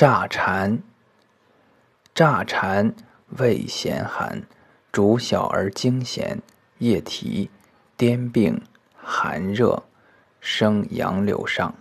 乍蝉，乍蝉味咸寒，主小儿惊痫、夜啼、癫病、寒热，生杨柳上。